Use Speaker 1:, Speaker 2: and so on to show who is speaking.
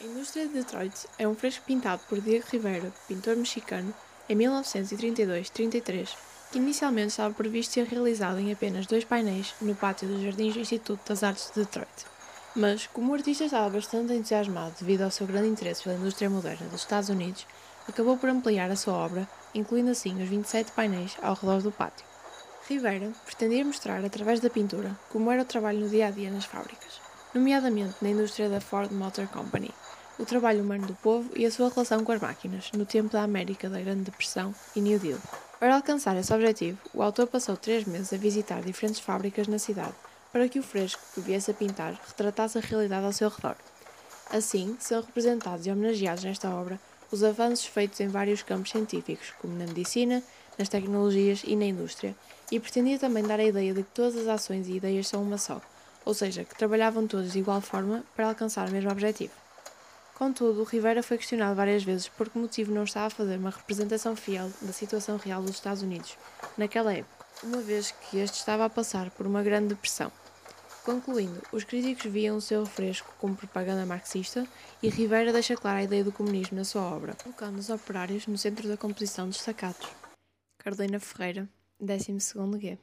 Speaker 1: A indústria de Detroit é um fresco pintado por Diego Rivera, pintor mexicano, em 1932-33, que inicialmente estava previsto ser realizado em apenas dois painéis no pátio dos Jardins do Instituto das Artes de Detroit. Mas, como o artista estava bastante entusiasmado devido ao seu grande interesse pela indústria moderna dos Estados Unidos, acabou por ampliar a sua obra, incluindo assim os 27 painéis ao redor do pátio. Rivera pretendia mostrar, através da pintura, como era o trabalho no dia a dia nas fábricas, nomeadamente na indústria da Ford Motor Company, o trabalho humano do povo e a sua relação com as máquinas, no tempo da América da Grande Depressão e New Deal. Para alcançar esse objetivo, o autor passou três meses a visitar diferentes fábricas na cidade para que o fresco que viesse a pintar retratasse a realidade ao seu redor. Assim, são representados e homenageados nesta obra os avanços feitos em vários campos científicos, como na medicina, nas tecnologias e na indústria, e pretendia também dar a ideia de que todas as ações e ideias são uma só, ou seja, que trabalhavam todos de igual forma para alcançar o mesmo objetivo. Contudo, Rivera foi questionado várias vezes por que motivo não estava a fazer uma representação fiel da situação real dos Estados Unidos naquela época, uma vez que este estava a passar por uma grande depressão. Concluindo, os críticos viam o seu refresco como propaganda marxista e Rivera deixa clara a ideia do comunismo na sua obra, colocando os operários no centro da composição destacados. Carolina Ferreira, 12 G.